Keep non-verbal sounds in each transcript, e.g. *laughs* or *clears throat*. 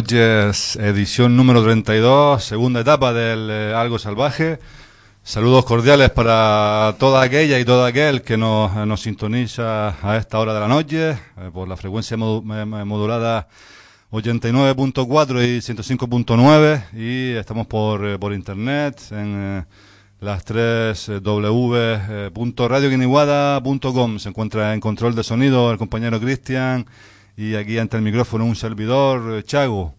Noches, edición número 32, segunda etapa del eh, Algo Salvaje. Saludos cordiales para toda aquella y todo aquel que nos, eh, nos sintoniza a esta hora de la noche eh, por la frecuencia modulada 89.4 y 105.9 y estamos por, eh, por internet en las tres w.radioguiniguada.com. Se encuentra en control de sonido el compañero Cristian y aquí ante el micrófono un servidor, eh, Chago.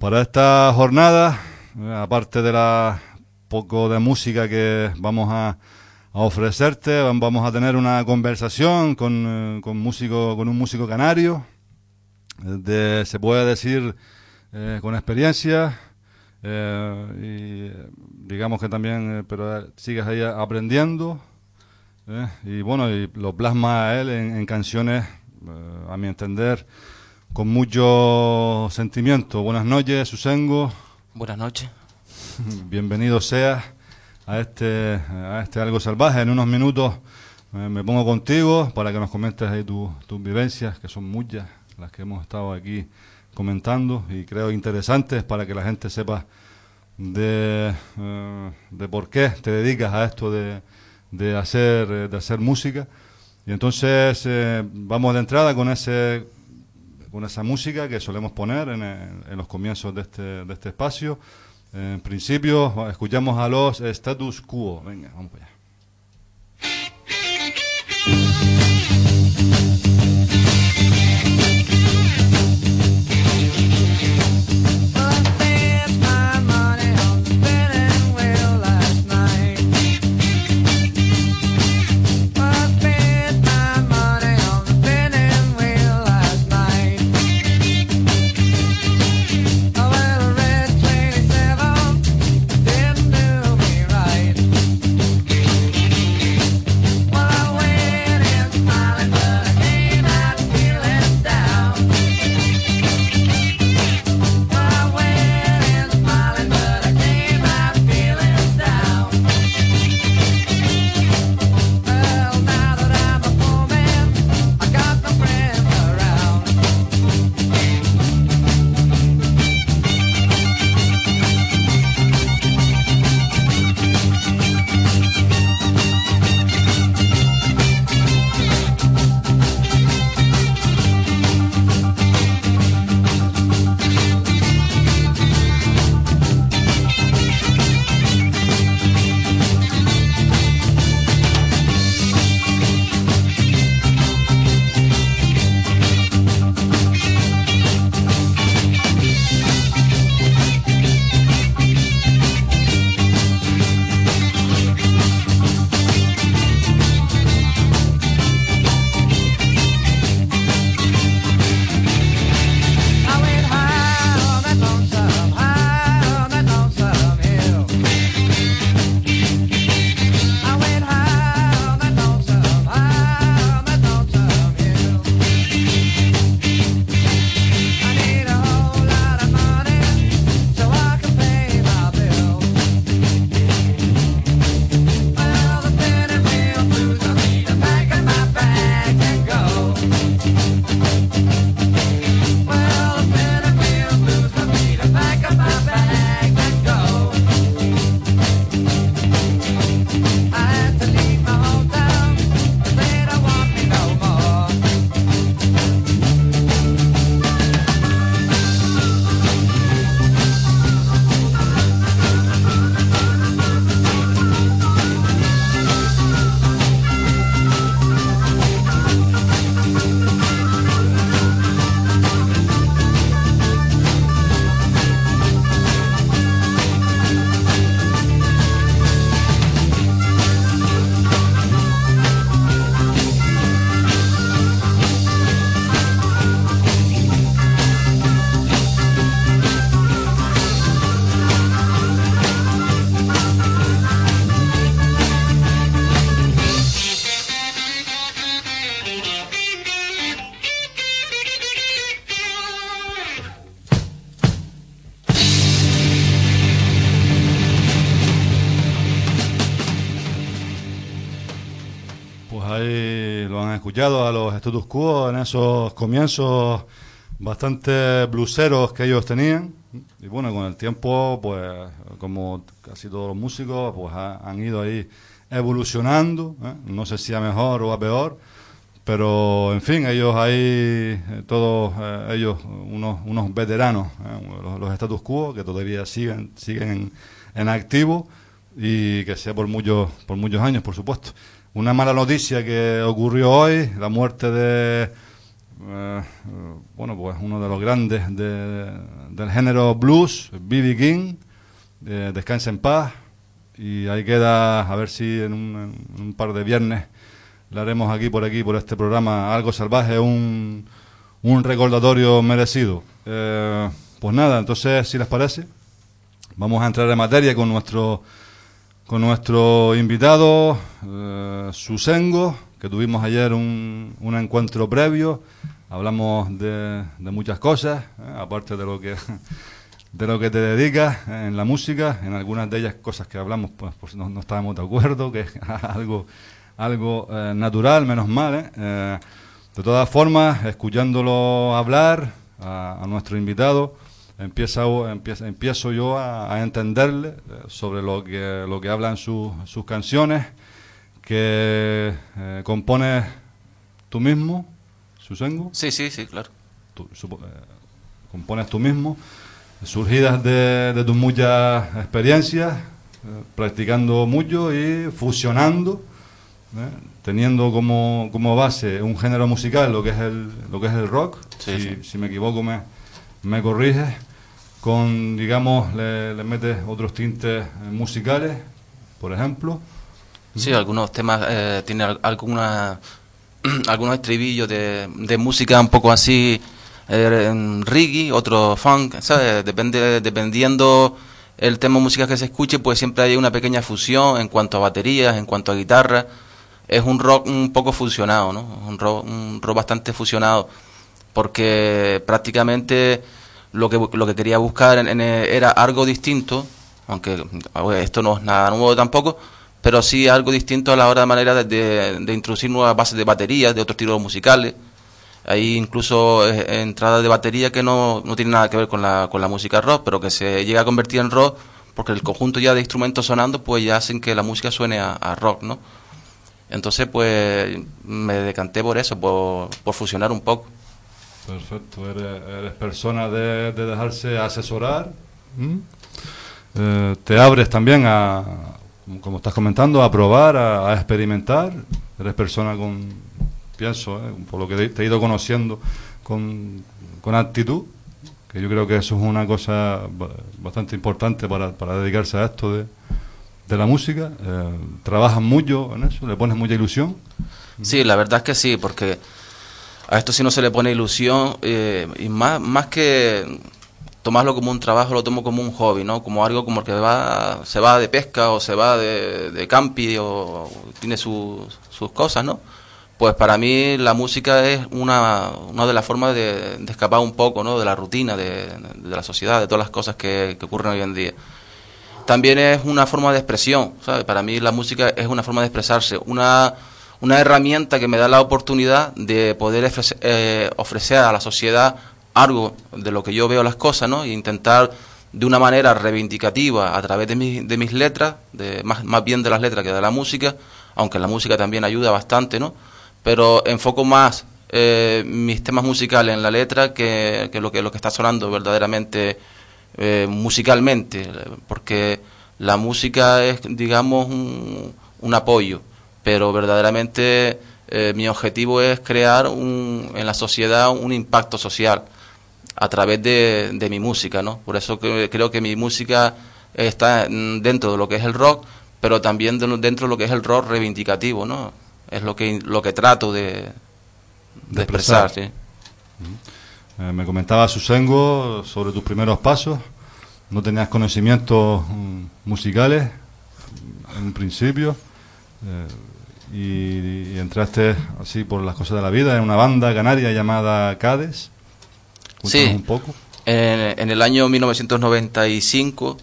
Para esta jornada, eh, aparte de la poco de música que vamos a, a ofrecerte, vam- vamos a tener una conversación con, eh, con, músico, con un músico canario, de, se puede decir eh, con experiencia, digamos que también, pero sigues ahí aprendiendo, y bueno, y lo plasma a él en, canciones, a mi entender, con mucho sentimiento. Buenas noches, Susengo. Buenas noches. *laughs* Bienvenido seas a este, a este Algo Salvaje. En unos minutos eh, me pongo contigo para que nos comentes ahí tu- tus vivencias, que son muchas las que hemos estado aquí comentando y creo interesantes para que la gente sepa de, eh, de por qué te dedicas a esto de, de, hacer, eh, de hacer música. Y entonces eh, vamos de entrada con ese con esa música que solemos poner en, el- en los comienzos de este, de este espacio. En principio, escuchamos a los status quo. Venga, vamos allá. A los status quo en esos comienzos bastante bluseros que ellos tenían. Y bueno, con el tiempo, pues como casi todos los músicos, pues han ido ahí evolucionando, ¿eh? no sé si a mejor o a peor, pero en fin, ellos ahí, eh, todos eh, ellos, unos, unos veteranos, los, status quo, que todavía siguen, siguen en, activo y que sea por muchos, por muchos años, por supuesto. Una mala noticia que ocurrió hoy, la muerte de, bueno, pues uno de los grandes del género blues, B.B. King, descansa en paz, y ahí queda, a ver si en un, par de viernes le haremos aquí por aquí, por este programa, algo salvaje, un, un recordatorio merecido. Eh, pues nada, entonces, si les parece, vamos a entrar en materia con nuestro, con nuestro invitado, eh, Susengo, que tuvimos ayer un, un encuentro previo. Hablamos de, de muchas cosas, eh, aparte de lo que *laughs* de lo que te dedicas en la música. En algunas de ellas cosas que hablamos, pues, no, no, estábamos de acuerdo, que es *laughs* algo, algo eh, natural, menos mal. ¿eh? ¿eh? de todas formas, escuchándolo hablar a, nuestro invitado, empieza, empieza, empiezo yo a, entenderle eh, sobre lo que, lo que hablan sus canciones, que compones tú mismo, Susengo. Sí, sí, sí, claro. compones tú mismo surgidas de, tus muchas experiencias, eh, practicando mucho y fusionando, ¿eh? teniendo como, como, base un género musical, lo que es el, lo que es el rock, si, me equivoco me, me corriges, con, digamos, le, metes otros tintes musicales, por ejemplo. Sí, algunos temas eh, tienen alguna, *clears throat* algunos estribillos de, de música un poco así eh, reggae, otro funk, ¿sabes? Depende, dependiendo el tema musical que se escuche, pues siempre hay una pequeña fusión en cuanto a baterías, en cuanto a guitarra. Es un rock un poco fusionado, ¿no? Un rock, un rock bastante fusionado, porque prácticamente lo que, lo que quería buscar era algo distinto, aunque esto no es nada nuevo tampoco, pero sí algo distinto a la hora de manera de, introducir nuevas bases de baterías, de otros estilos musicales hay incluso eh, entradas de batería que no, no tienen nada que ver con la, con la música rock, pero que se llega a convertir en rock porque el conjunto ya de instrumentos sonando pues ya hacen que la música suene a, rock, ¿no? Entonces pues me decanté por eso, por, por fusionar un poco. Perfecto, eres, persona de, dejarse asesorar. Eh, te abres también a, como estás comentando, a probar, a experimentar. Eres persona con, pienso, ¿eh? por lo que te he ido conociendo con, con actitud, que yo creo que eso es una cosa bastante importante para, para dedicarse a esto de, de la música. Eh, ¿Trabajas mucho en eso? ¿Le pones mucha ilusión? Sí, la verdad es que sí, porque a esto sí no se le pone ilusión eh, y más, más que tomarlo como un trabajo, lo tomo como un hobby, ¿no? Como algo como que va, se va de pesca o se va de, de campi o tiene sus, sus cosas, ¿no? Pues para mí la música es una, una de las formas de, escapar un poco ¿no? de la rutina, de, la sociedad, de todas las cosas que, ocurren hoy en día. También es una forma de expresión. Para mí la música es una forma de expresarse, una, una herramienta que me da la oportunidad de poder eh, ofrecer, a la sociedad algo de lo que yo veo las cosas, ¿no? E intentar de una manera reivindicativa a través de, de mis letras, de, más, más bien de las letras que de la música, aunque la música también ayuda bastante, ¿no? pero enfoco más eh, mis temas musicales en la letra que, lo, que lo que está sonando verdaderamente eh, musicalmente, porque la música es, digamos, un, un apoyo, pero verdaderamente eh, mi objetivo es crear un, en la sociedad un impacto social a través de, de mi música, ¿no? Por eso creo que mi música está dentro de lo que es el rock, pero también dentro de lo que es el rock reivindicativo, ¿no? es lo que, lo que trato de, de, expresar. ¿sí? Eh, me comentaba Susengo sobre tus primeros pasos. No tenías conocimientos mm, musicales en un principio eh, y, entraste así por las cosas de la vida en una banda canaria llamada Cades. Sí, un poco. En, en, el año 1995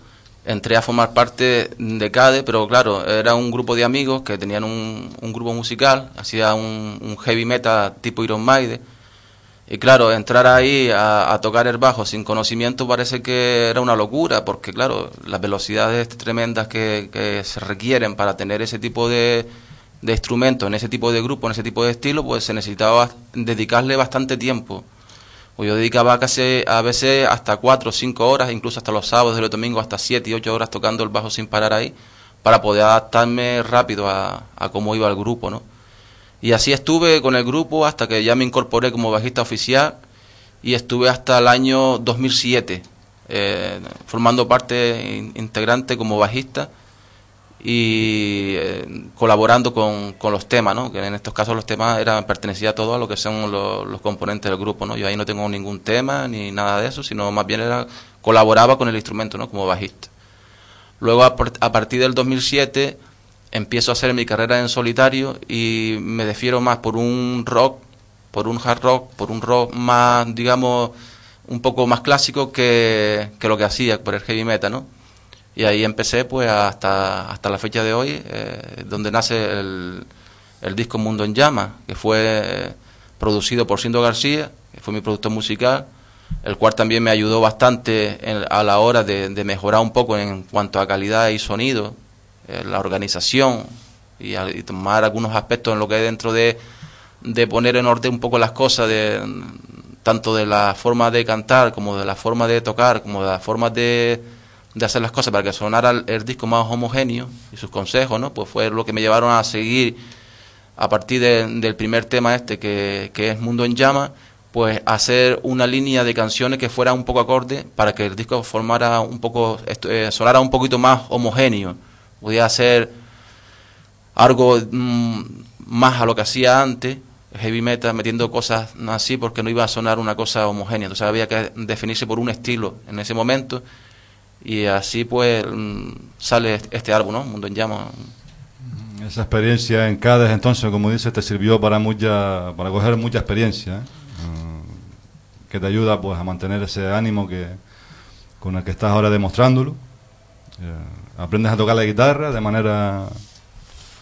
entré a formar parte de CADE, pero claro, era un grupo de amigos que tenían un, un grupo musical, hacía un, un, heavy metal tipo Iron Maiden, y claro, entrar ahí a, tocar el bajo sin conocimiento parece que era una locura, porque claro, las velocidades tremendas que, que se requieren para tener ese tipo de, de instrumentos, en ese tipo de grupo, en ese tipo de estilo, pues se necesitaba dedicarle bastante tiempo. Pues yo dedicaba casi a veces hasta cuatro o cinco horas, incluso hasta los sábados y los domingos, hasta siete y ocho horas tocando el bajo sin parar ahí, para poder adaptarme rápido a, a cómo iba el grupo, ¿no? Y así estuve con el grupo hasta que ya me incorporé como bajista oficial y estuve hasta el año 2007 eh, formando parte integrante como bajista y eh, colaborando con, con, los temas, ¿no? que en estos casos los temas eran pertenecía todo a lo que son los, componentes del grupo. ¿no? Yo ahí no tengo ningún tema ni nada de eso, sino más bien era, colaboraba con el instrumento ¿no? como bajista. Luego, a, a partir del 2007, empiezo a hacer mi carrera en solitario y me defiero más por un rock, por un hard rock, por un rock más, digamos, un poco más clásico que, que lo que hacía por el heavy metal, ¿no? Y ahí empecé pues hasta, hasta la fecha de hoy, eh, donde nace el, disco Mundo en Llamas, que fue producido por Sindo García, que fue mi productor musical, el cual también me ayudó bastante a la hora de, mejorar un poco en cuanto a calidad y sonido, eh, la organización y, y, tomar algunos aspectos en lo que hay dentro de, de poner en orden un poco las cosas, de, tanto de la forma de cantar como de la forma de tocar, como de la forma de de hacer las cosas para que sonara el, disco más homogéneo y sus consejos, ¿no? Pues fue lo que me llevaron a seguir a partir del primer tema este que, es Mundo en Llama, pues hacer una línea de canciones que fuera un poco acorde para que el disco formara un poco, eh, sonara un poquito más homogéneo. Podía hacer algo mm, más a lo que hacía antes, heavy metal, metiendo cosas así, porque no iba a sonar una cosa homogénea. Entonces había que definirse por un estilo en ese momento y así pues mm, sale este álbum, ¿no? Mundo en Llamas. Esa experiencia en Cádiz entonces, como dices, te sirvió para mucha, para coger mucha experiencia, ¿eh? mm, que te ayuda pues a mantener ese ánimo que con el que estás ahora demostrándolo. Eh, aprendes a tocar la guitarra de manera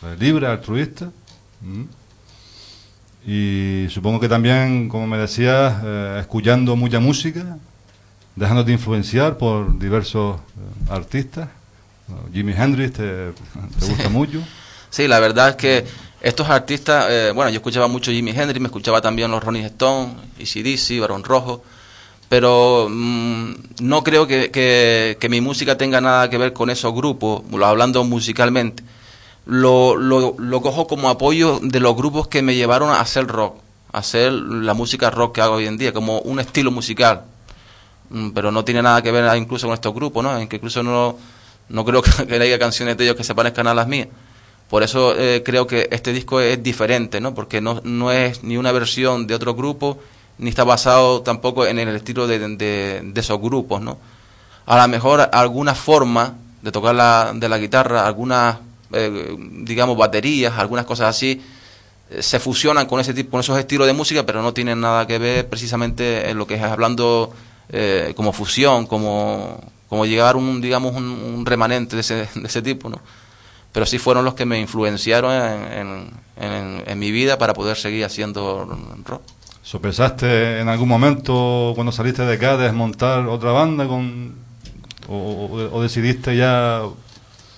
pues, libre, altruista. Y supongo que también, como me decías, eh, escuchando mucha música, dejándote influenciar por diversos eh, artistas. Jimi Hendrix te, gusta mucho. Sí, la verdad es que estos artistas, eh, bueno, yo escuchaba mucho Jimi Hendrix, me escuchaba también los Ronnie Stone, Easy Barón Rojo, pero mm, no creo que, que, mi música tenga nada que ver con esos grupos, hablando musicalmente. Lo, lo, lo cojo como apoyo de los grupos que me llevaron a hacer rock, a hacer la música rock que hago hoy en día, como un estilo musical pero no tiene nada que ver incluso con estos grupos, ¿no? Incluso no, no creo que, *laughs* que haya canciones de ellos que se parezcan a las mías. Por eso eh, creo que este disco es diferente, ¿no? Porque no, no es ni una versión de otro grupo, ni está basado tampoco en el estilo de, de, esos grupos, ¿no? A lo mejor alguna forma de tocar la, de la guitarra, algunas, eh, digamos, baterías, algunas cosas así, eh, se fusionan con ese tipo, con esos estilos de música, pero no tienen nada que ver precisamente en lo que es hablando eh, como fusión, como, como llegar un, digamos, un, remanente de ese, de ese tipo, ¿no? Pero sí fueron los que me influenciaron en, en, mi vida para poder seguir haciendo rock. ¿Sopensaste en algún momento cuando saliste de acá desmontar otra banda con o, decidiste ya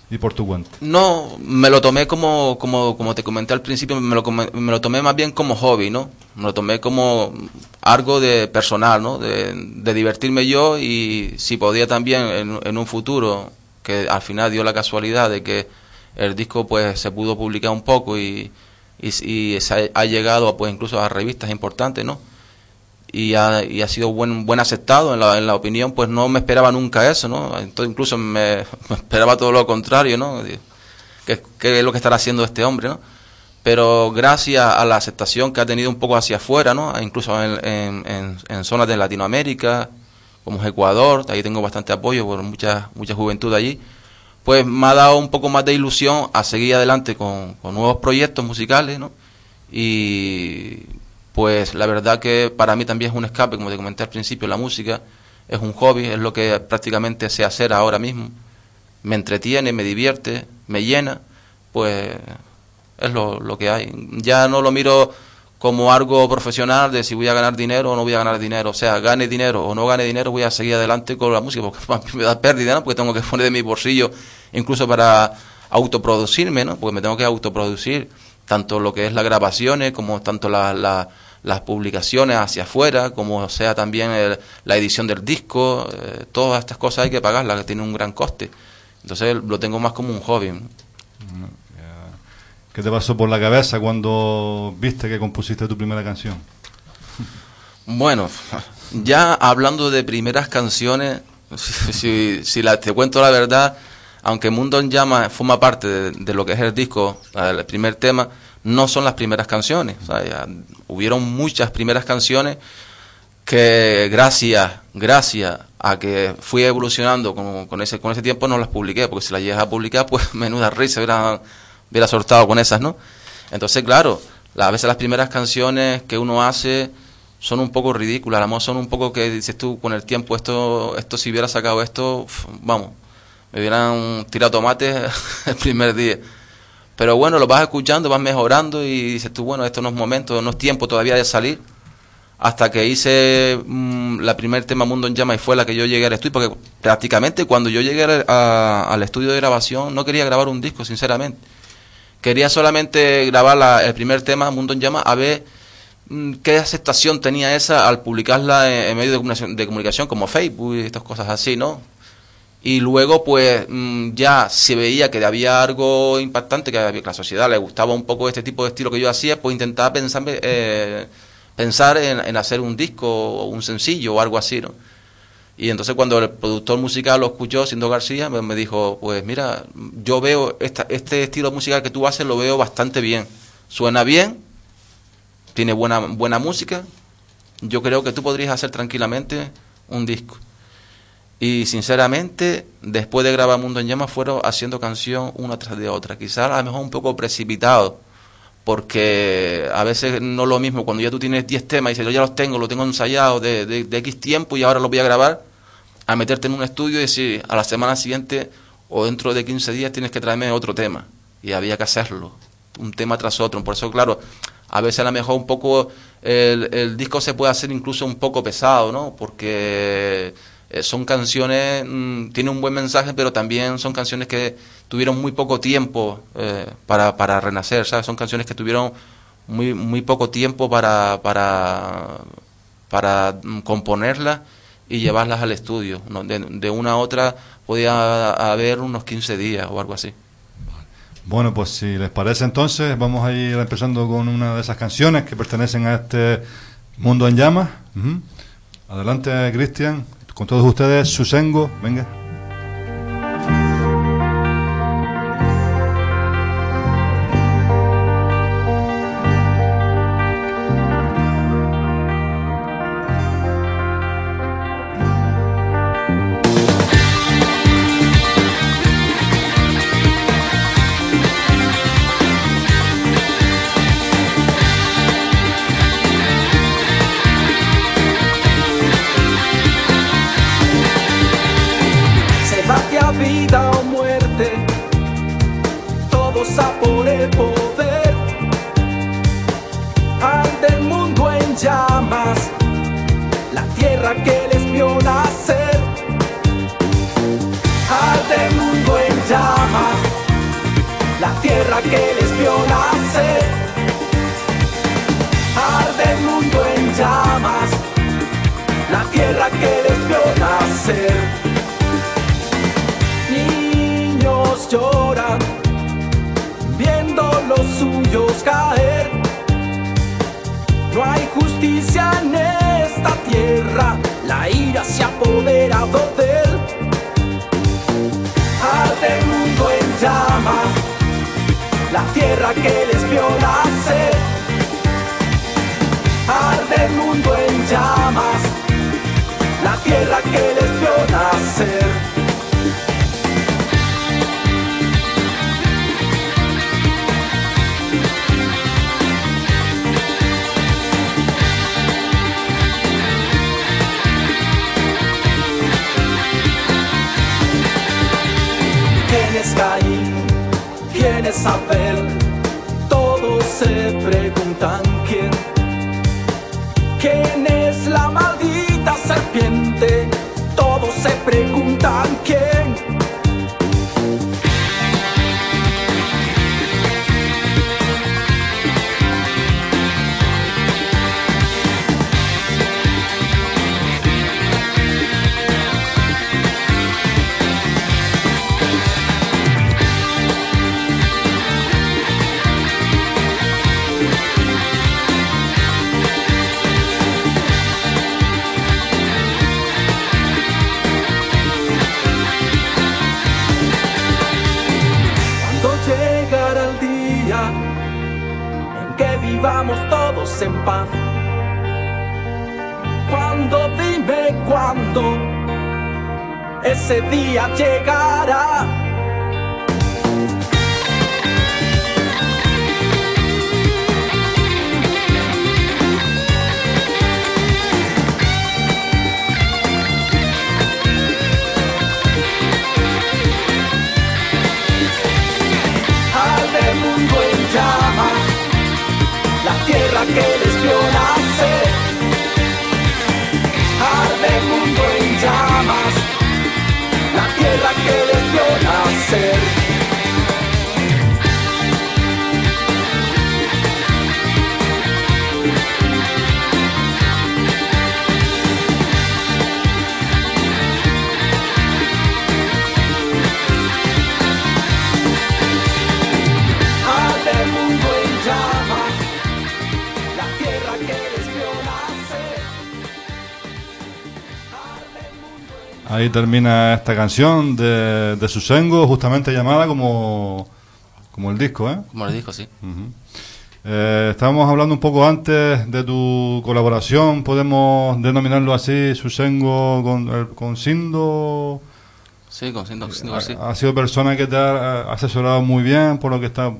y por tu cuenta? No, me lo tomé como, como, como te comenté al principio, me lo, me lo tomé más bien como hobby, ¿no? Me lo tomé como algo de personal, ¿no? De, divertirme yo y si podía también en, en, un futuro, que al final dio la casualidad de que el disco pues se pudo publicar un poco y, y, se ha, llegado pues incluso a revistas importantes, ¿no? Y ha, y ha sido buen, buen aceptado en la, en la opinión, pues no me esperaba nunca eso, ¿no? Entonces incluso me, *laughs* esperaba todo lo contrario, ¿no? ¿Qué, ¿Qué, es lo que estará haciendo este hombre, ¿no? Pero gracias a la aceptación que ha tenido un poco hacia afuera, ¿no? Incluso en, en, en, zonas de Latinoamérica, como Ecuador, ahí tengo bastante apoyo por mucha, mucha juventud allí, pues me ha dado un poco más de ilusión a seguir adelante con, con nuevos proyectos musicales, ¿no? Y pues la verdad que para mí también es un escape, como te comenté al principio, la música es un hobby, es lo que prácticamente sé hacer ahora mismo me entretiene, me divierte, me llena, pues es lo, lo que hay. Ya no lo miro como algo profesional de si voy a ganar dinero o no voy a ganar dinero. O sea, gane dinero o no gane dinero, voy a seguir adelante con la música, porque *laughs* me da pérdida, ¿no? Porque tengo que poner de mi bolsillo incluso para autoproducirme, ¿no? Porque me tengo que autoproducir tanto lo que es las grabaciones como tanto las publicaciones hacia afuera, como sea también la edición del disco, eh, todas estas cosas hay que pagarlas, que tiene un gran coste. Entonces lo tengo más como un hobby. ¿Qué te pasó por la cabeza cuando viste que compusiste tu primera canción? *laughs* Bueno, ya hablando de primeras canciones, *laughs* si, si la, te cuento la verdad, aunque Mundo en Llamas forma parte de, lo que es el disco, el primer tema, no son las primeras canciones. hubieron muchas primeras canciones que gracias, gracias a que fui evolucionando con, con, ese, con ese tiempo no las publiqué, porque si las llegas a publicar, *laughs* pues menuda risa hubiera hubiera soltado con esas, ¿no? Entonces, claro, a veces las primeras canciones que uno hace son un poco ridículas, a lo son un poco que dices tú, con el tiempo, esto, esto si hubiera sacado esto, vamos, me hubieran tirado tomates *laughs* el primer día. Pero bueno, lo vas escuchando, vas mejorando y dices tú, bueno, esto no es momento, no es tiempo todavía de salir. Hasta que hice mm, la primer tema Mundo en Llama y fue la que yo llegué al estudio, porque prácticamente cuando yo llegué al estudio de grabación no quería grabar un disco, sinceramente Quería solamente grabar el primer tema, Mundo en Llamas, a ver mm, qué aceptación tenía esa al publicarla en, medios de comunicación, de comunicación como Facebook y estas cosas así, ¿no? Y luego, pues, mm, ya se veía que había algo impactante, que a la sociedad le gustaba un poco este tipo de estilo que yo hacía, pues intentaba pensar, eh, pensar en, en, hacer un disco o un sencillo o algo así, ¿no? Y entonces cuando el productor musical lo escuchó, siendo García, me, dijo, pues mira, yo veo esta, este estilo musical que tú haces, lo veo bastante bien. Suena bien, tiene buena, buena música. Yo creo que tú podrías hacer tranquilamente un disco. Y sinceramente, después de grabar Mundo en Llamas, fueron haciendo canción una tras de otra. Quizás a lo mejor un poco precipitado, porque a veces no es lo mismo cuando ya tú tienes 10 temas y dices, yo ya los tengo, los tengo ensayados de, de, X tiempo y ahora los voy a grabar, a meterte en un estudio y decir, a la semana siguiente o dentro de 15 días tienes que traerme otro tema. Y había que hacerlo, un tema tras otro. Por eso, claro, a veces a lo mejor un poco el, el disco se puede hacer incluso un poco pesado, ¿no? Porque eh, son canciones, mm, tiene un buen mensaje, pero también son canciones que tuvieron muy poco tiempo eh, para, para renacer, ¿sabes? Son canciones que tuvieron muy, muy poco tiempo para, para, para mm, componerlas y llevarlas al estudio. De, una a otra podía haber unos 15 días o algo así. Bueno, pues si les parece entonces, vamos a ir empezando con una de esas canciones que pertenecen a este Mundo en Llamas. Adelante, Cristian. Con todos ustedes, Susengo, venga. Caín? ¿Quién es Abel? Todos se preguntan quién. ¿Quién es ese día llegará. Ahí termina esta canción de, de Susengo, justamente llamada como, como el disco, ¿eh? Como el disco, sí. eh, estábamos hablando un poco antes de tu colaboración, podemos denominarlo así, Susengo con, con Sindo. Sí, con Sindo, Sindo sí. Ha, sido persona que te ha asesorado muy bien, por lo que está,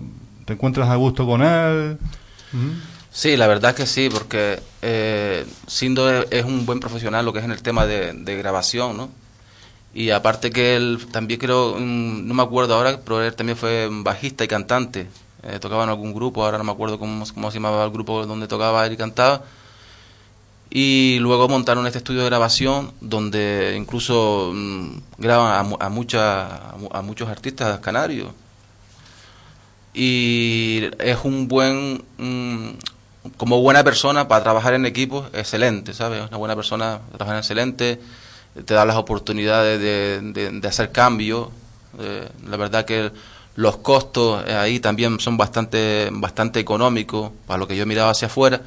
te encuentras a gusto con él. Sí, la verdad que sí, porque eh, Sindo es, un buen profesional lo que es en el tema de, de grabación, ¿no? Y aparte que él también creo, mm, no me acuerdo ahora, pero él también fue bajista y cantante. Eh, tocaba en algún grupo, ahora no me acuerdo cómo, cómo se llamaba el grupo donde tocaba él y cantaba. Y luego montaron este estudio de grabación donde incluso mm, graban a, a, mucha, a, muchos artistas canarios. Y es un buen, mm, como buena persona para trabajar en equipo, excelente, ¿sabes? Una buena persona, trabajar excelente te da las oportunidades de, de, hacer cambios. Eh, la verdad que los costos ahí también son bastante, bastante económicos para lo que yo miraba hacia afuera.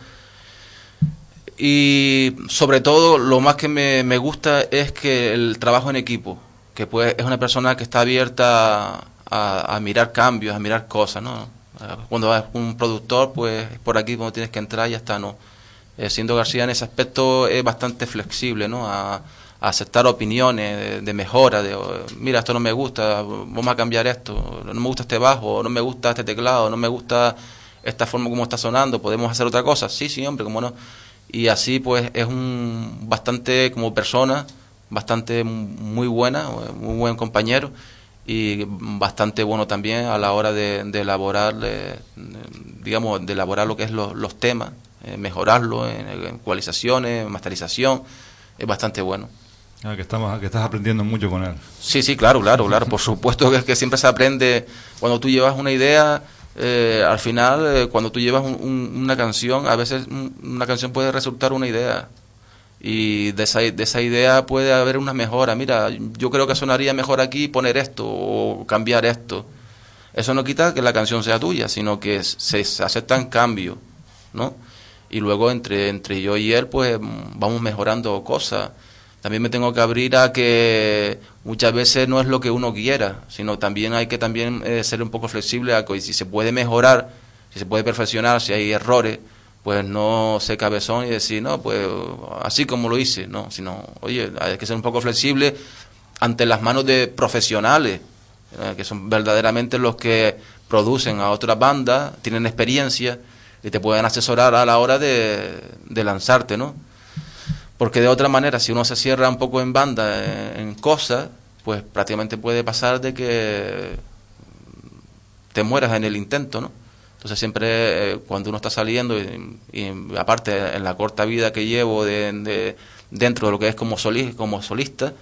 Y sobre todo lo más que me, me gusta es que el trabajo en equipo, que pues es una persona que está abierta a, mirar cambios, a mirar cosas, ¿no? Cuando vas un productor, pues por aquí cuando tienes que entrar ya está, ¿no? Eh, siendo García en ese aspecto es bastante flexible, ¿no? Aceptar opiniones de, mejora, de mira, esto no me gusta, vamos a cambiar esto, no me gusta este bajo, no me gusta este teclado, no me gusta esta forma como está sonando, podemos hacer otra cosa, sí, sí, hombre, cómo no. Y así pues es un bastante como persona, bastante muy buena, muy buen compañero y bastante bueno también a la hora de, elaborar, digamos, de elaborar lo que es los temas, eh, mejorarlo en, en ecualizaciones, masterización, es bastante bueno. Ah, que, estamos, que estás aprendiendo mucho con él. Sí, sí, claro, claro, claro. Por supuesto que, siempre se aprende cuando tú llevas una idea. Eh, al final, eh, cuando tú llevas una canción, a veces una canción puede resultar una idea. Y de esa, de esa idea puede haber una mejora. Mira, yo creo que sonaría mejor aquí poner esto o cambiar esto. Eso no quita que la canción sea tuya, sino que se, se aceptan cambios, ¿no? Y luego entre, entre yo y él, pues vamos mejorando cosas también me tengo que abrir a que muchas veces no es lo que uno quiera, sino también hay que también eh, ser un poco flexible a que si se puede mejorar, si se puede perfeccionar, si hay errores, pues no ser cabezón y decir, no, pues así como lo hice, no, sino, oye, hay que ser un poco flexible ante las manos de profesionales, eh, que son verdaderamente los que producen a otras bandas, tienen experiencia y te pueden asesorar a la hora de, de lanzarte, ¿no? Porque de otra manera, si uno se cierra un poco en banda, en, cosas, pues prácticamente puede pasar de que te mueras en el intento, ¿no? Entonces siempre eh, cuando uno está saliendo y, y aparte en la corta vida que llevo de, de- dentro de lo que es como, soli- como solista,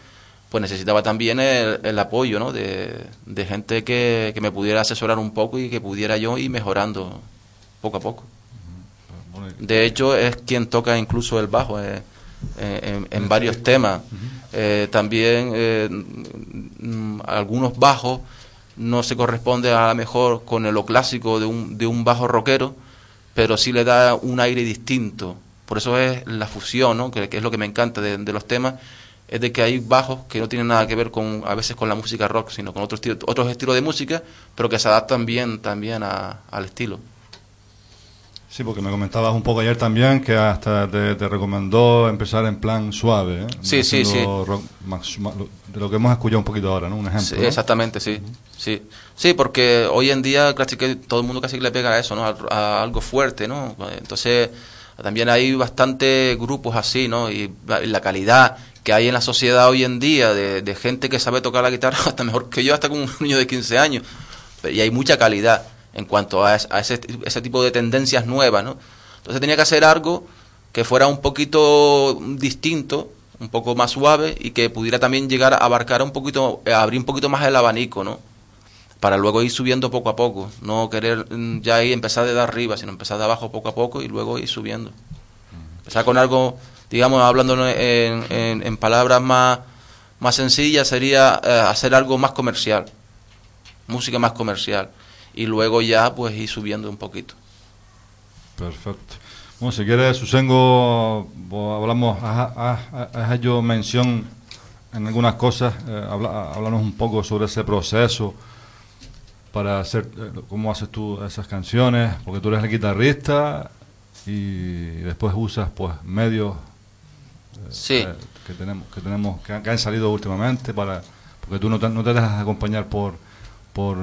pues necesitaba también el, el apoyo ¿no? de, de gente que, que me pudiera asesorar un poco y que pudiera yo ir mejorando poco a poco. De hecho, es quien toca incluso el bajo eh, eh, en, en varios temas. Eh, también eh, mm, algunos bajos no se corresponde a lo mejor con lo clásico de un, de un bajo rockero, pero sí le da un aire distinto. Por eso es la fusión, que, es lo que me encanta de, los temas, es de que hay bajos que no tienen nada que ver con a veces con la música rock, sino con otros estilo- otros estilos de música, pero que se adaptan bien también a- al estilo. Sí, porque me comentabas un poco ayer también que hasta te, te recomendó empezar en plan suave, ¿eh? Sí, sí, Haciendo rock más- más- de lo que hemos escuchado un poquito ahora, ¿no? Un ejemplo. Sí, ¿no? exactamente, sí. Sí, sí, porque hoy en día casi que todo el mundo casi que le pega a eso, ¿no? A, a algo fuerte, ¿no? Entonces, también hay bastantes grupos así, ¿no? Y la, calidad que hay en la sociedad hoy en día de, de gente que sabe tocar la guitarra *laughs* hasta mejor que yo, hasta como un niño de 15 años. Y hay mucha calidad en cuanto a, es- a ese, ese tipo de tendencias nuevas, ¿no? Entonces tenía que hacer algo que fuera un poquito distinto, un poco más suave y que pudiera también llegar a abarcar un poquito, a abrir un poquito más el abanico, ¿no? Para luego ir subiendo poco a poco, no querer mm, ya ahí empezar de arriba, sino empezar de abajo poco a poco y luego ir subiendo. Empezar con algo, digamos, hablando en, en- en palabras más, más sencillas, sería eh, hacer algo más comercial, música más comercial, y luego ya pues ir subiendo un poquito. Perfecto. Bueno, si quieres, Susengo, hablamos, has hecho mención en algunas cosas, eh, habla- háblanos un poco sobre ese proceso para hacer, eh, cómo haces tú esas canciones, porque tú eres el guitarrista y después usas pues medios eh, Sí. eh, que tenemos que tenemos que han, que han salido últimamente para porque tú no te, no te dejas acompañar por por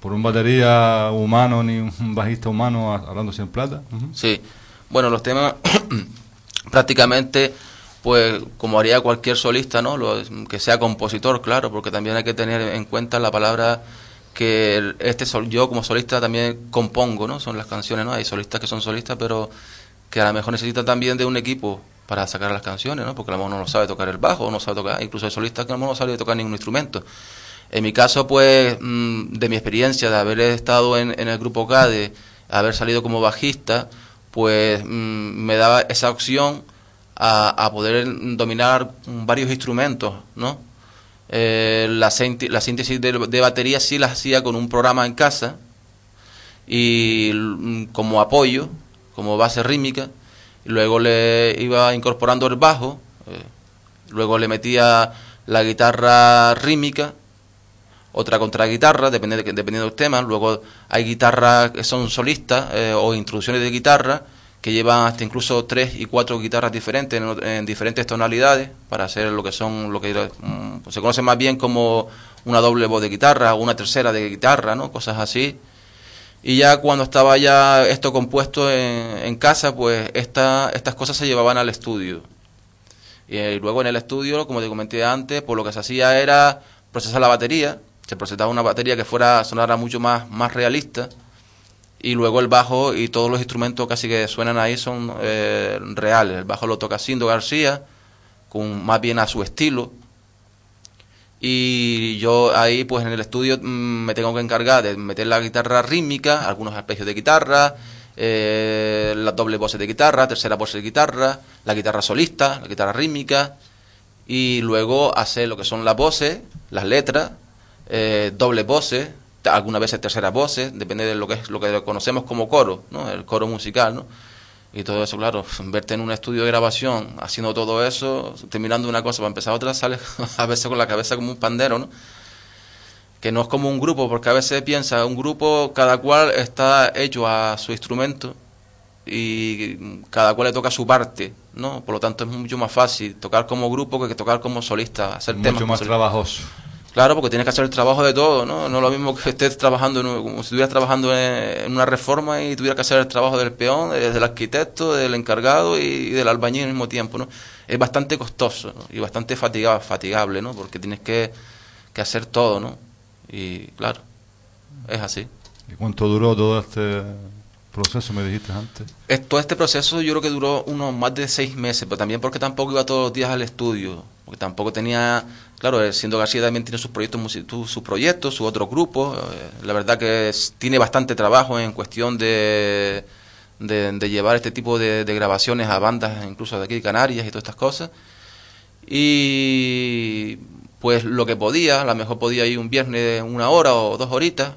por un batería humano ni un *laughs* bajista humano hablando sin plata. Sí, bueno, los temas *clears throat* prácticamente, pues como haría cualquier solista, ¿no? Lo- que sea compositor, claro, porque también hay que tener en cuenta la palabra que el- este sol, yo como solista también compongo, ¿no? Son las canciones, ¿no? Hay solistas que son solistas, pero que a lo mejor necesitan también de un equipo para sacar las canciones, ¿no? Porque a lo mejor no sabe tocar el bajo, no sabe tocar, incluso hay solistas que a lo mejor no sabe tocar ningún instrumento. En mi caso, pues, mm, de mi experiencia de haber estado en, en el grupo CADE, haber salido como bajista, pues mm, me daba esa opción a, poder dominar varios instrumentos, ¿no? Eh, la, síntesis de, batería sí la hacía con un programa en casa y mm, como apoyo, como base rítmica, luego le iba incorporando el bajo, eh, luego le metía la guitarra rítmica, otra contraguitarra, depende de, dependiendo del tema. Luego hay guitarras que son solistas eh, o introducciones de guitarra que llevan hasta incluso tres y cuatro guitarras diferentes en, diferentes tonalidades para hacer lo que son lo que mm, pues se conoce más bien como una doble voz de guitarra o una tercera de guitarra, ¿no? Cosas así. Y ya cuando estaba ya esto compuesto en, en casa, pues esta, estas cosas se llevaban al estudio. Y, eh, luego en el estudio, como te comenté antes, pues lo que se hacía era procesar la batería, se procesaba una batería que fuera sonara mucho más, más realista, y luego el bajo y todos los instrumentos casi que suenan ahí son eh, reales. El bajo lo toca Cindo García, con más bien a su estilo, y yo ahí pues en el estudio mm, me tengo que encargar de meter la guitarra rítmica, algunos arpegios de guitarra, eh, las doble voces de guitarra, tercera voz de guitarra, la guitarra solista, la guitarra rítmica y luego hacer lo que son las voces, las letras, eh, doble voces, algunas veces terceras voces, depende de lo que es lo que conocemos como coro, ¿no? El coro musical, ¿no? Y todo eso, claro, *laughs* verte en un estudio de grabación haciendo todo eso, terminando una cosa para empezar otra, sales *laughs* a veces con la cabeza como un pandero, ¿no? Que no es como un grupo, porque a veces piensa, un grupo cada cual está hecho a su instrumento y cada cual le toca su parte, ¿no? Por lo tanto es mucho más fácil tocar como grupo que tocar como solista, hacer temas mucho más trabajoso Claro, porque tienes que hacer el trabajo de todo, ¿no? No es lo mismo que estés trabajando, en un- como si estuvieras trabajando en, una reforma y tuvieras que hacer el trabajo del peón, de- del arquitecto, del encargado y, del albañil al mismo tiempo, ¿no? Es bastante costoso ¿no? y bastante fatiga- fatigable, ¿no? Porque tienes que, que hacer todo, ¿no? Y claro. es así. ¿Y cuánto duró todo este proceso, me dijiste antes? Es- Todo este proceso yo creo que duró unos más de seis meses, pero también porque tampoco iba todos los días al estudio, porque tampoco tenía, claro, eh, siendo García también tiene sus proyectos, sus proyectos, su otro grupo, eh, la verdad que tiene bastante trabajo en cuestión de, de, llevar este tipo de, de grabaciones a bandas incluso de aquí de Canarias y todas estas cosas. Y pues lo que podía, a lo mejor podía ir un viernes una hora o dos horitas,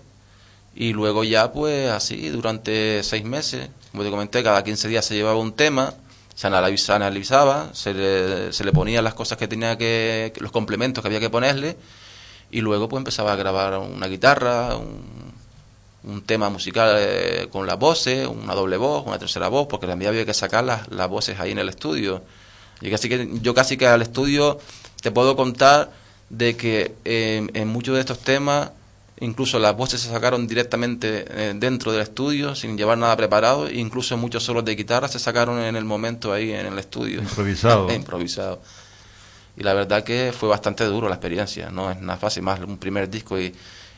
y luego ya, pues así, durante seis meses, como te comenté, cada 15 días se llevaba un tema, se analiza- se analizaba, se le, se le ponían las cosas que tenía que, los complementos que había que ponerle, y luego pues empezaba a grabar una guitarra, un, un tema musical eh, con las voces, una doble voz, una tercera voz, porque también había que sacar las, las voces ahí en el estudio. Yo casi que, yo casi que al estudio te puedo contar de que eh, en muchos de estos temas incluso las voces se sacaron directamente eh, dentro del estudio sin llevar nada preparado, e incluso muchos solos de guitarra se sacaron en el momento ahí en el estudio. Improvisado. *laughs* Improvisado. Y la verdad que fue bastante duro la experiencia, no es nada fácil, más un primer disco y,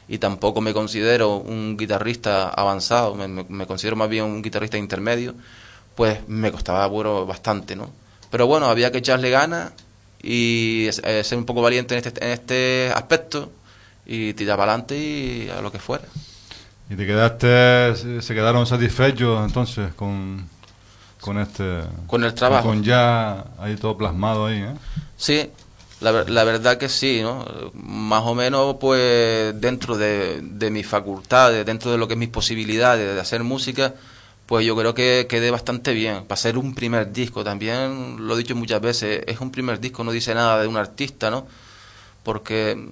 y tampoco me considero un guitarrista avanzado, me, me- me considero más bien un guitarrista intermedio, pues me costaba bueno, bastante, ¿no? Pero bueno, había que echarle ganas y eh, ser un poco valiente en este, en este aspecto y tirar para adelante y a lo que fuera. ¿Y te quedaste, se- quedaron satisfechos entonces con, con este... Con el trabajo. Con ya ahí todo plasmado ahí, ¿eh? Sí, la, la verdad que sí, ¿no? Más o menos, pues, dentro de, de mis facultades, dentro de lo que es mis posibilidades de hacer música, pues yo creo que quedé bastante bien. Para ser un primer disco, también lo he dicho muchas veces, es un primer disco, no dice nada de un artista, ¿no? Porque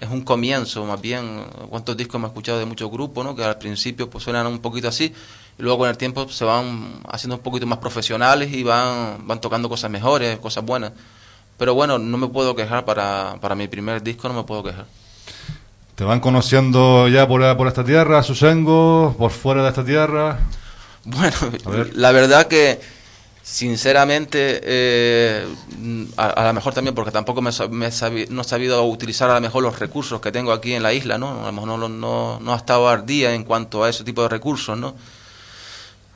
es un comienzo, más bien. ¿Cuántos discos hemos escuchado de muchos grupos, ¿no? Que al principio pues suenan un poquito así, y luego con el tiempo se van haciendo un poquito más profesionales y van, van tocando cosas mejores, cosas buenas. Pero bueno, no me puedo quejar para, para mi primer disco, no me puedo quejar. ¿Te van conociendo ya por, por esta tierra, Susengo, por fuera de esta tierra? Bueno, la verdad que sinceramente eh, a, lo mejor también porque tampoco me, me sabi- no he sabido utilizar a lo mejor los recursos que tengo aquí en la isla, ¿no? A lo mejor no, no, no, ha estado al día en cuanto a ese tipo de recursos, ¿no?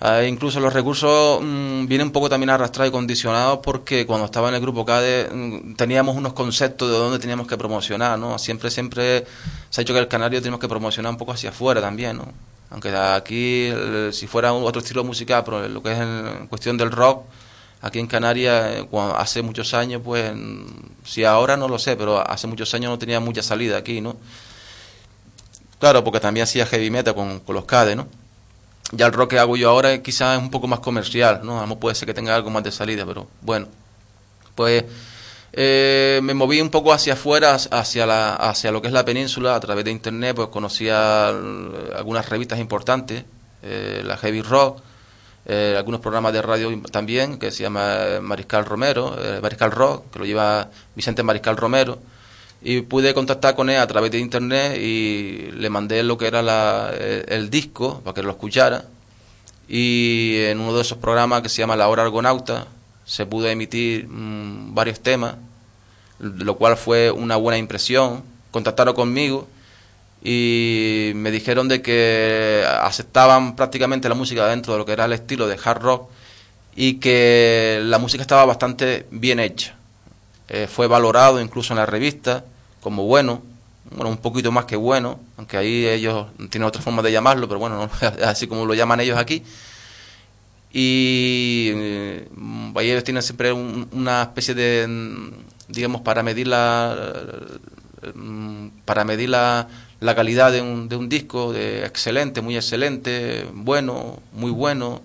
Ah, incluso los recursos mm, vienen un poco también arrastrados y condicionados porque cuando estaba en el grupo CADE mm, teníamos unos conceptos de dónde teníamos que promocionar, ¿no? Siempre, siempre se ha dicho que el canario tenemos que promocionar un poco hacia afuera también, ¿no? Aunque aquí, si fuera otro estilo musical, pero lo que es en, cuestión del rock, aquí en Canarias, eh, hace muchos años, pues, si ahora no lo sé, pero hace muchos años no tenía mucha salida aquí, ¿no? Claro, porque también hacía heavy metal con, los CADE, ¿no? Ya el rock que hago yo ahora quizás es un poco más comercial, ¿no? A lo mejor puede ser que tenga algo más de salida, pero bueno. Pues eh, me moví un poco hacia afuera, hacia, la, hacia lo que es la península, a través de internet, pues conocía eh, algunas revistas importantes, eh, la Heavy Rock, algunos programas de radio también, que se llama Mariscal Romero, Mariscal Rock, que lo lleva Vicente Mariscal Romero, y pude contactar con él a través de internet y le mandé lo que era la, eh, el disco para que lo escuchara. Y en uno de esos programas que se llama La Hora Argonauta se pudo emitir mm, varios temas, lo cual fue una buena impresión. Contactaron conmigo y me dijeron de que aceptaban prácticamente la música dentro de lo que era el estilo de hard rock y que la música estaba bastante bien hecha. Eh, fue valorado incluso en la revista como bueno, bueno, un poquito más que bueno, aunque ahí ellos tienen otra forma de llamarlo, pero bueno, no, *laughs* así como lo llaman ellos aquí. Y eh, ahí ellos tienen siempre un- una especie de, mm, digamos, para medir la, mm, para medir la, la calidad de un, de un disco, de excelente, muy excelente, bueno, muy bueno,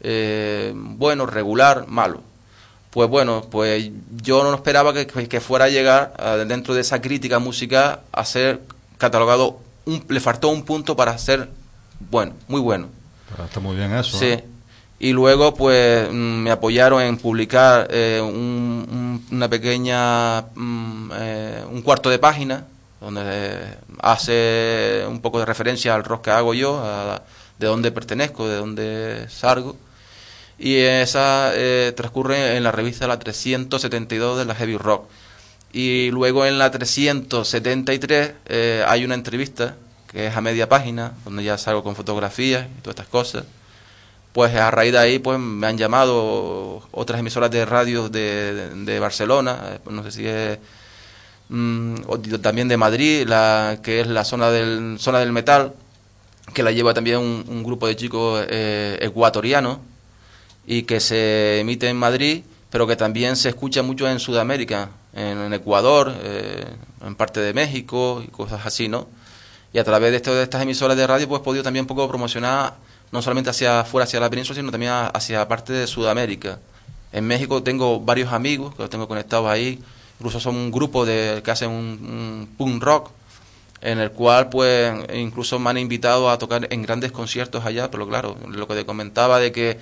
eh, bueno, regular, malo. Pues bueno, pues yo no esperaba que, que fuera a llegar dentro de esa crítica musical a ser catalogado, un, le faltó un punto para ser bueno, muy bueno. Pero está muy bien eso. Sí. ¿eh? Y luego, pues, mm, me apoyaron en publicar eh, un- un- una pequeña, mm, eh, un cuarto de página, donde eh, hace un poco de referencia al rock que hago yo, a- de dónde pertenezco, de dónde salgo. Y esa eh, transcurre en la revista La 372 de la Heavy Rock. Y luego en la 373 eh, hay una entrevista que es a media página, donde ya salgo con fotografías y todas estas cosas. Pues a raíz de ahí pues me han llamado otras emisoras de radio de, de Barcelona, eh, no sé si es mm, también de Madrid, la que es la zona del zona del metal, que la lleva también un, grupo de chicos eh, ecuatorianos y que se emite en Madrid, pero que también se escucha mucho en Sudamérica, en, Ecuador, eh, en parte de México y cosas así, ¿no? Y a través de, de estas emisoras de radio pues he podido también un poco promocionar no solamente hacia afuera, hacia la península, sino también hacia parte de Sudamérica. En México tengo varios amigos que los tengo conectados ahí, incluso son un grupo de, que hacen un, un punk rock, en el cual pues incluso me han invitado a tocar en grandes conciertos allá, pero claro, lo que te comentaba de que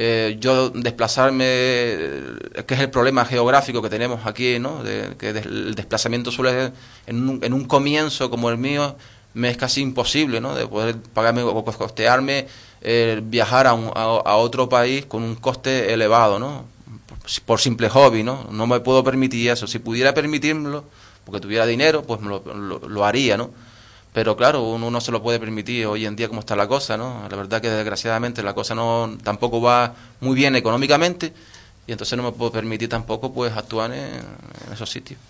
eh, yo desplazarme, eh, que es el problema geográfico que tenemos aquí, ¿no? De, que el desplazamiento suele, en un, en un comienzo como el mío, me es casi imposible, ¿no? De poder pagarme costearme viajar a, un- a, otro país con un coste elevado, ¿no? Por, simple hobby, ¿no? No me puedo permitir eso. Si pudiera permitírmelo, porque tuviera dinero, pues lo- lo haría, ¿no? Pero claro, uno no se lo puede permitir hoy en día como está la cosa, ¿no? La verdad que desgraciadamente la cosa no tampoco va muy bien económicamente y entonces no me puedo permitir tampoco pues actuar en, en esos sitios.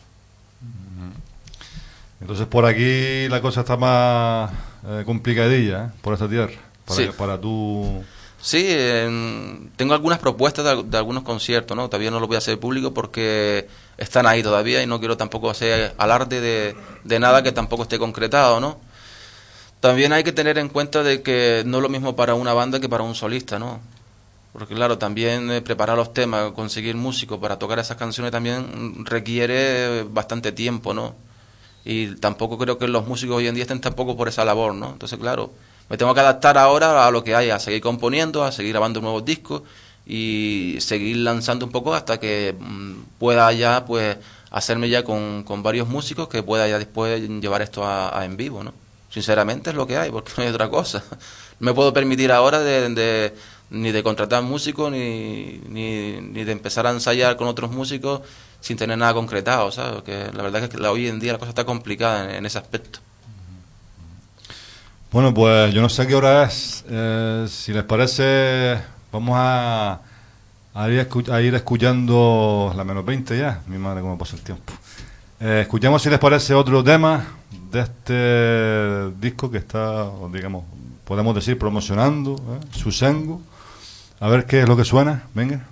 Entonces por aquí la cosa está más eh, complicadilla, ¿eh? por esta tierra. Para, Sí. para tú... Sí, en- tengo algunas propuestas de, al- de algunos conciertos, ¿no? Todavía no lo voy a hacer público porque están ahí todavía y no quiero tampoco hacer alarde de, de nada que tampoco esté concretado, ¿no? También hay que tener en cuenta de que no es lo mismo para una banda que para un solista, ¿no? Porque claro, también eh, preparar los temas, conseguir músicos para tocar esas canciones también requiere bastante tiempo, ¿no? Y tampoco creo que los músicos hoy en día estén tampoco por esa labor, ¿no? Entonces, claro, me tengo que adaptar ahora a lo que hay, a seguir componiendo, a seguir grabando nuevos discos y seguir lanzando un poco hasta que mm, pueda ya, pues, hacerme ya con, con varios músicos que pueda ya después llevar esto a, a en vivo, ¿no? Sinceramente es lo que hay, porque *laughs* no hay otra cosa. No me puedo permitir ahora de, de- ni de contratar músicos ni, ni, ni de empezar a ensayar con otros músicos sin tener nada concretado, ¿sabes? Que la verdad es que hoy en día la cosa está complicada en, ese aspecto. Bueno, pues yo no sé qué hora es. Eh, si les parece, vamos a, ir, a ir escuchando la menos 20 ya. Mi madre, cómo pasa el tiempo. Eh, escuchamos, si les parece, otro tema de este disco que está, digamos, podemos decir, promocionando, ¿eh? Susengo. A ver qué es lo que suena. Venga.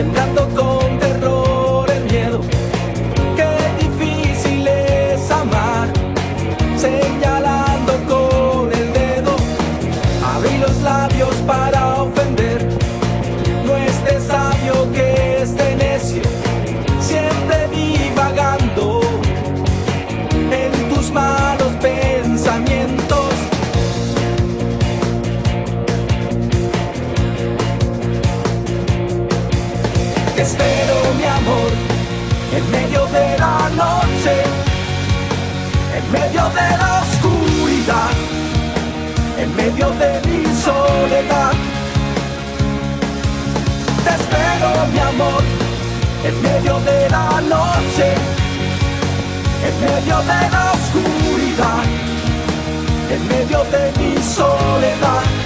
Sembrando con en medio de la noche, en medio de la oscuridad, en medio de mi soledad.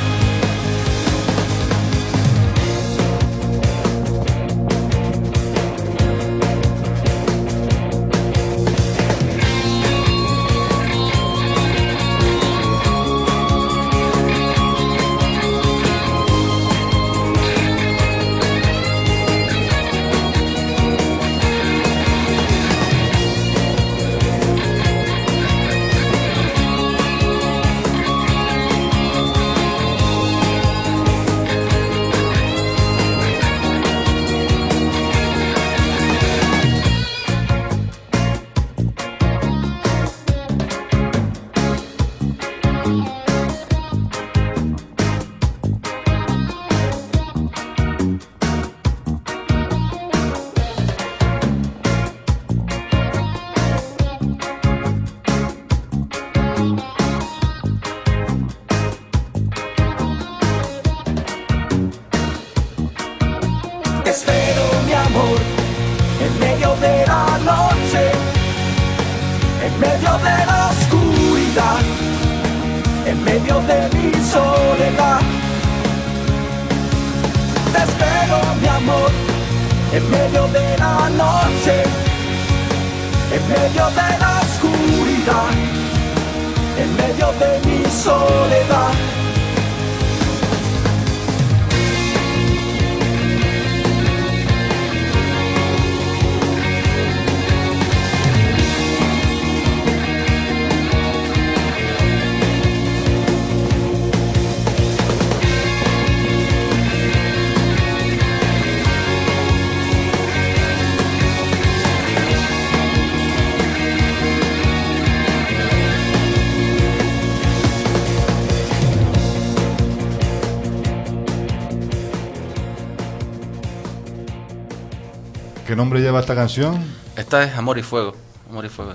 ¿Qué nombre lleva esta canción? Esta es Amor y Fuego. Amor y Fuego.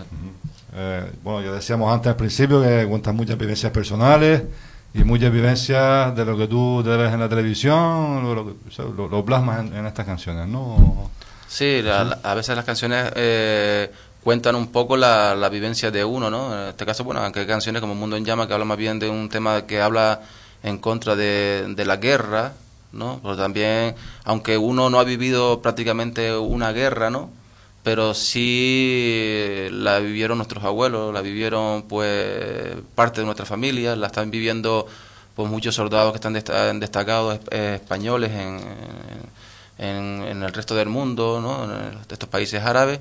Eh, bueno, ya decíamos antes al principio que cuentas muchas vivencias personales y muchas vivencias de lo que tú te ves en la televisión, lo, lo, lo- lo plasmas en, en estas canciones, ¿no? Sí, la- la- a veces las canciones eh, cuentan un poco la, la vivencia de uno, ¿no? En este caso, bueno, aunque hay canciones como Mundo en Llama que habla más bien de un tema que habla en contra de, de la guerra, ¿no? Pero también, aunque uno no ha vivido prácticamente una guerra, ¿no? Pero sí la vivieron nuestros abuelos, la vivieron pues parte de nuestra familia, la están viviendo pues muchos soldados que están desta- destacados eh, españoles en, en, en el resto del mundo, ¿no? en estos países árabes,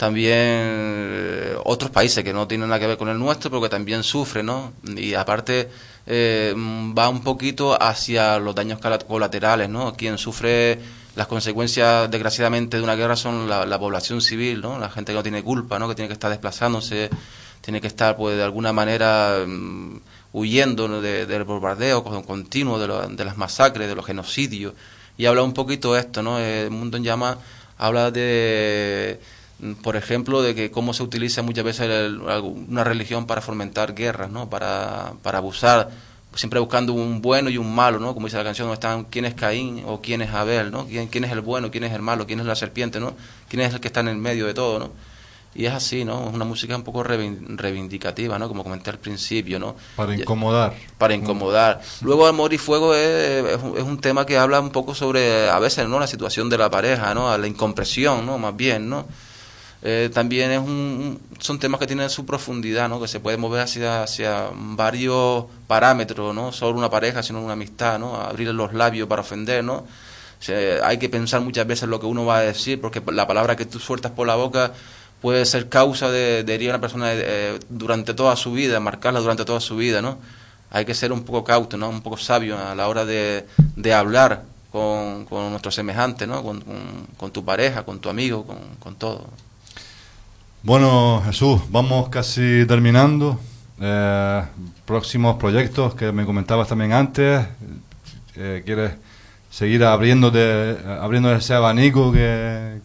también eh, otros países que no tienen nada que ver con el nuestro, pero que también sufren, ¿no? Y aparte eh, mm, va un poquito hacia los daños colaterales, ¿no? Quien sufre las consecuencias, desgraciadamente, de una guerra son la, la población civil, ¿no? La gente que no tiene culpa, ¿no? Que tiene que estar desplazándose, tiene que estar, pues, de alguna manera mm, huyendo ¿no? de- del bombardeo con- continuo, de, lo- de las masacres, de los genocidios. Y habla un poquito de esto, ¿no? El Mundo en Llama habla de, por ejemplo, de que cómo se utiliza muchas veces el- una religión para fomentar guerras, ¿no? Para, para abusar, siempre buscando un bueno y un malo, ¿no? Como dice la canción, donde están quién es Caín o quién es Abel, ¿no? ¿Quién, quién es el bueno, quién es el malo, quién es la serpiente, ¿no? ¿Quién es el que está en el medio de todo, ¿no? Y es así, ¿no? Es una música un poco reivin- reivindicativa, ¿no? Como comenté al principio, ¿no? Para incomodar. para incomodar. Luego Amor y Fuego es, es un tema que habla un poco sobre, a veces, ¿no? La situación de la pareja, ¿no? La incompresión, ¿no? Más bien, ¿no? Eh, también es un, son temas que tienen su profundidad, ¿no? Que se puede mover hacia, varios parámetros, ¿no? Solo una pareja, sino una amistad, ¿no? Abrir los labios para ofender, ¿no? Hay que pensar muchas veces lo que uno va a decir, porque la palabra que tú sueltas por la boca puede ser causa de, herir a una persona eh, durante toda su vida, marcarla durante toda su vida, ¿no? Hay que ser un poco cauto, ¿no? Un poco sabio a la hora de, hablar con, nuestros semejantes, ¿no? Con, con- con tu pareja, con tu amigo, con, con todo. Bueno, Jesús, vamos casi terminando. Eh, próximos proyectos que me comentabas también antes. Eh, ¿Quieres seguir abriéndote, abriendo ese abanico que,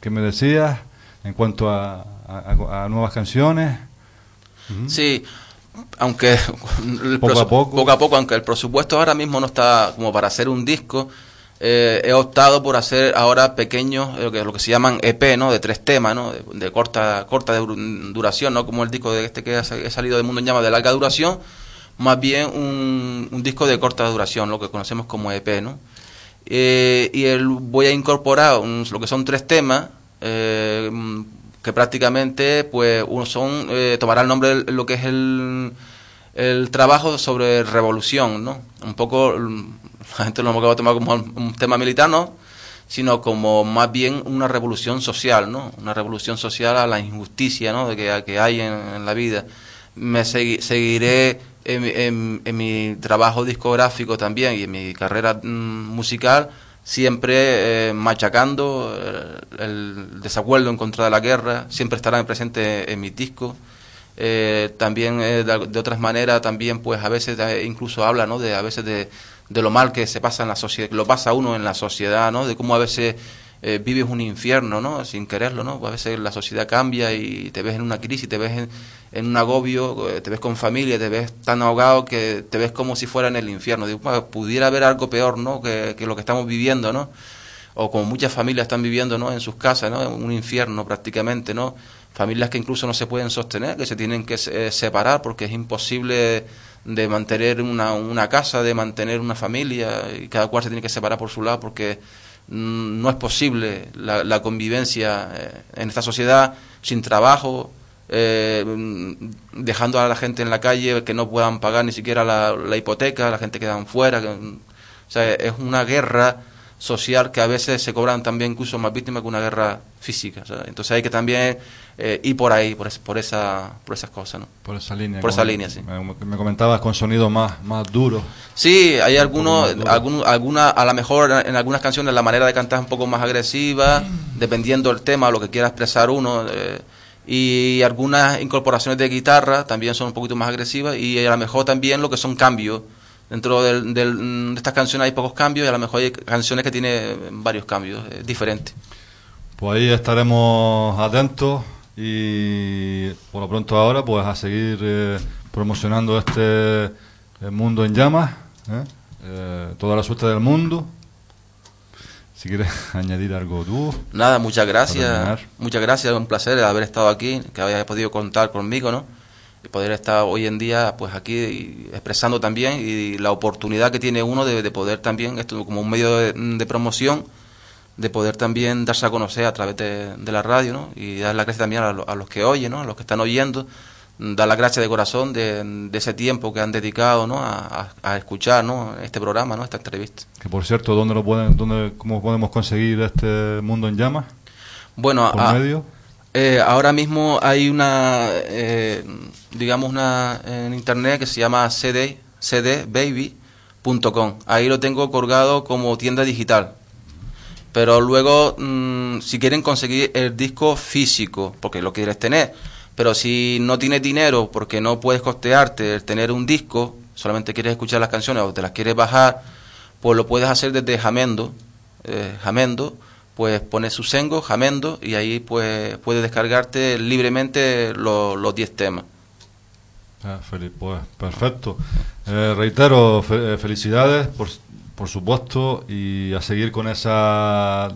que me decías en cuanto a, a- a nuevas canciones? Sí, aunque el Poco a poco. poco a poco, aunque el presupuesto ahora mismo no está como para hacer un disco, eh, he optado por hacer ahora pequeños, eh, lo que, lo que se llaman EP, ¿no? De tres temas, ¿no? De, corta corta dur- duración, ¿no? Como el disco de este que ha salido de Mundo en Llama de larga duración, más bien un, un disco de corta duración, lo que conocemos como EP, ¿no? Eh, y el, voy a incorporar un- lo que son tres temas eh, que prácticamente pues uno son eh, tomará el nombre de lo que es el, el trabajo sobre revolución no un poco mm, *laughs* la gente no lo va a tomar como un tema militar no sino como más bien una revolución social no una revolución social a la injusticia no de que, que hay en, la vida. Me segui- seguiré en, mi- en- mi trabajo discográfico también y en mi carrera mm, musical siempre eh, machacando eh, el desacuerdo en contra de la guerra, siempre estará presente en mis discos. Eh, también eh, de, otras maneras también pues a veces eh, incluso habla ¿no? de a veces de, de lo mal que se pasa en la sociedad lo pasa uno en la sociedad ¿no? de cómo a veces eh, vives un infierno, ¿no? Sin quererlo, ¿no? A veces la sociedad cambia y te ves en una crisis, te ves en, un agobio, eh, te ves con familia, te ves tan ahogado que te ves como si fuera en el infierno. Digo, "Pues, pudiera haber algo peor, ¿no? Que, que lo que estamos viviendo, ¿no? o como muchas familias están viviendo ¿no? en sus casas, ¿no? un infierno prácticamente, ¿no? Familias que incluso no se pueden sostener, que se tienen que eh, separar porque es imposible de mantener una, una casa, de mantener una familia, y cada cual se tiene que separar por su lado porque mm, no es posible la, la convivencia eh, en esta sociedad sin trabajo, eh, dejando a la gente en la calle que no puedan pagar ni siquiera la, hipoteca, la gente queda fuera. o sea, es una guerra social que a veces se cobran también incluso más víctimas que una guerra física. Entonces hay que también eh, ir por ahí, por, por, esa, por esas cosas. ¿no? Por esa línea. Por esa línea, sí. Me, comentabas con sonido más, más duro. Sí, hay algunos, algún, alguna, a lo mejor en algunas canciones la manera de cantar es un poco más agresiva, dependiendo del tema, lo que quiera expresar uno. Eh, y algunas incorporaciones de guitarra también son un poquito más agresivas y a lo mejor también lo que son cambios dentro de estas canciones hay pocos cambios y a lo mejor hay canciones que tienen varios cambios diferentes. Pues ahí estaremos atentos y por lo pronto ahora pues a seguir eh, promocionando este eh, mundo en llamas, ¿eh? toda la suerte del mundo. Si quieres *laughs* añadir algo tú. Nada, muchas gracias. Muchas gracias, un placer haber estado aquí, que hayas podido contar conmigo, ¿no? y poder estar hoy en día pues aquí expresando también y la oportunidad que tiene uno de, poder también esto como un medio de, promoción de poder también darse a conocer a través de, la radio ¿no? y dar las gracias también a, los que oyen ¿no? a los que están oyendo dar las gracias de corazón de, ese tiempo que han dedicado ¿no? a, escuchar ¿no? este programa ¿no? esta entrevista que por cierto dónde lo pueden dónde cómo podemos conseguir este mundo en llamas bueno ¿Por medio? Eh, ahora mismo hay una, eh, digamos, una en internet que se llama CD, cdbaby.com. Ahí lo tengo colgado como tienda digital. Pero luego, mm, si quieren conseguir el disco físico, porque lo quieres tener, pero si no tienes dinero porque no puedes costearte el tener un disco, solamente quieres escuchar las canciones o te las quieres bajar, pues lo puedes hacer desde Jamendo, eh, Jamendo pues pones su sengo, jamendo, y ahí pues puedes descargarte libremente los 10 temas. Ah, pues perfecto. Eh, reitero, eh, felicidades, por, por, supuesto, y a seguir con esa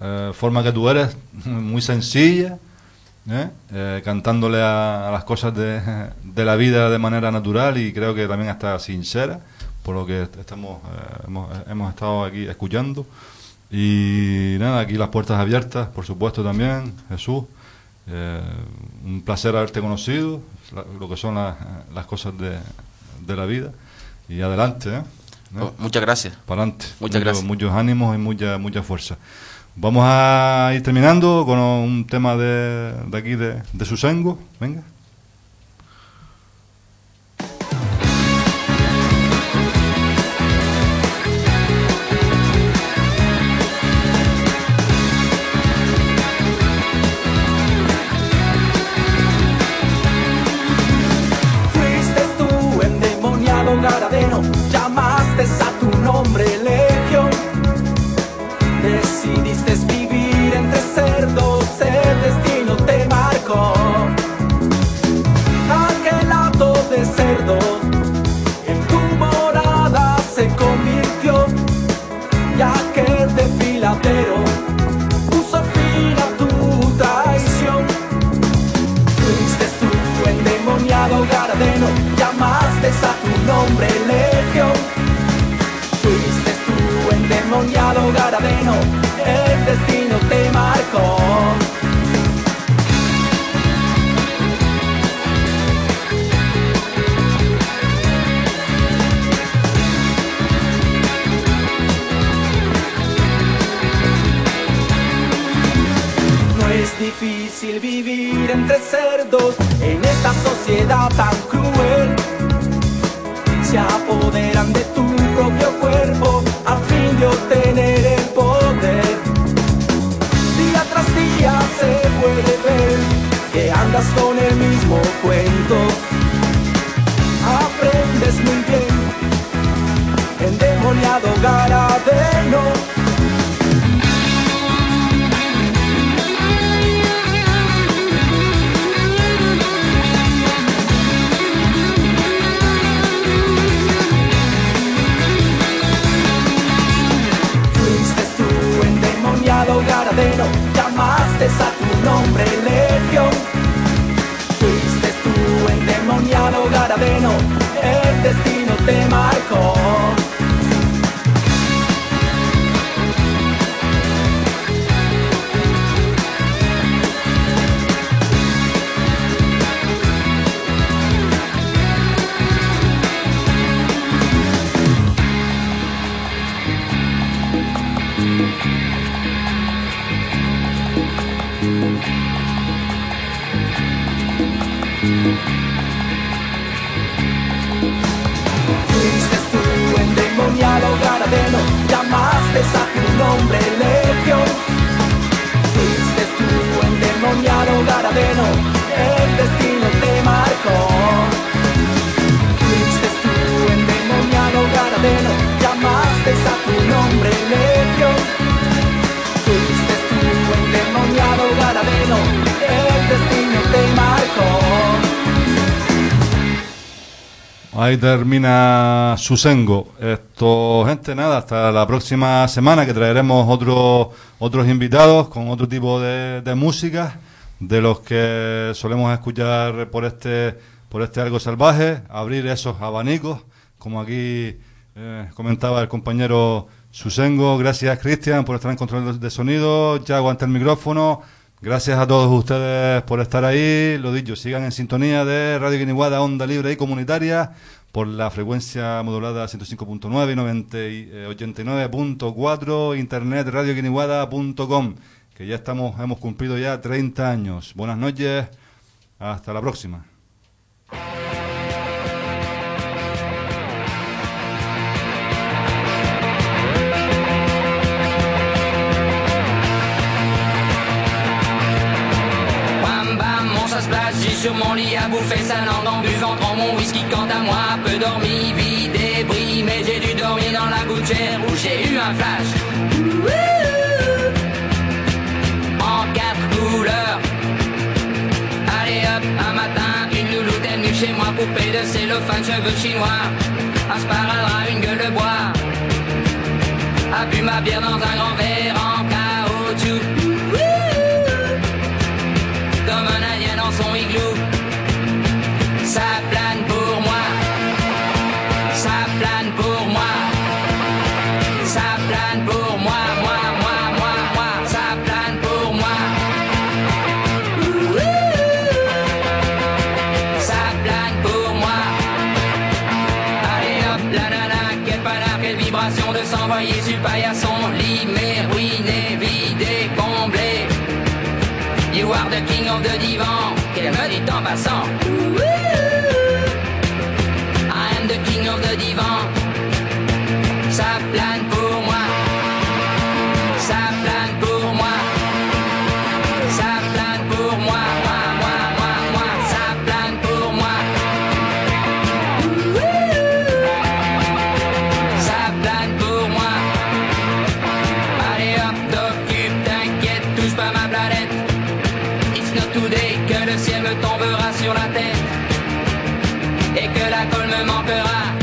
eh, forma que tú eres, *laughs* muy sencilla, cantándole a, las cosas *laughs* de, la vida de manera natural y creo que también hasta sincera, por lo que estamos, hemos, hemos estado aquí escuchando. Y nada, aquí las puertas abiertas, por supuesto también, Jesús. Eh, un placer haberte conocido, lo que son las cosas de, de, la vida. Y adelante. ¿eh? Oh, muchas gracias. Para adelante. Muchas gracias. Muchos ánimos y mucha, mucha fuerza. Vamos a ir terminando con un tema de, de aquí, de, de Susango. Venga. Fuiste tú, endemoniado, un No es difícil vivir entre cerdos en esta sociedad tan cruel. Se apoderan de tu asociado ganadero. Fuiste endemoniado ganadero, llamaste a tu nombre legión. Fuiste tú endemoniado garabeno. el destino te marcó. Ahí termina Susengo. Esto, gente, nada, hasta la próxima semana que traeremos otros otros invitados con otro tipo de, música de los que solemos escuchar por este por este algo salvaje, abrir esos abanicos, como aquí eh, comentaba el compañero Susengo. Gracias, Cristian, por estar en control de sonido. Ya aguanta el micrófono. Gracias a todos ustedes por estar ahí. Lo dicho, sigan en sintonía de Radio Guiniguada, Onda Libre y Comunitaria, por la frecuencia modulada 105.9 y 90 y, eh, 89.4, internet radioguiniguada.com, que ya estamos, hemos cumplido ya 30 años. Buenas noches, hasta la próxima. Bam, mon ça splash, j'ai sur mon lit à bouffer sa langue en buvant trop mon whisky quant à moi, peu dormi, vie débris, mais j'ai dû dormir dans la gouttière où j'ai eu un flash. En quatre couleurs. Allez hop, un matin, une louloute est venue chez moi, poupée de cellophane, cheveux chinois, un sparadrap, une gueule de bois. A bu ma bière dans un grand verre et que la colle me manquera.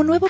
Como nuevo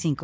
45.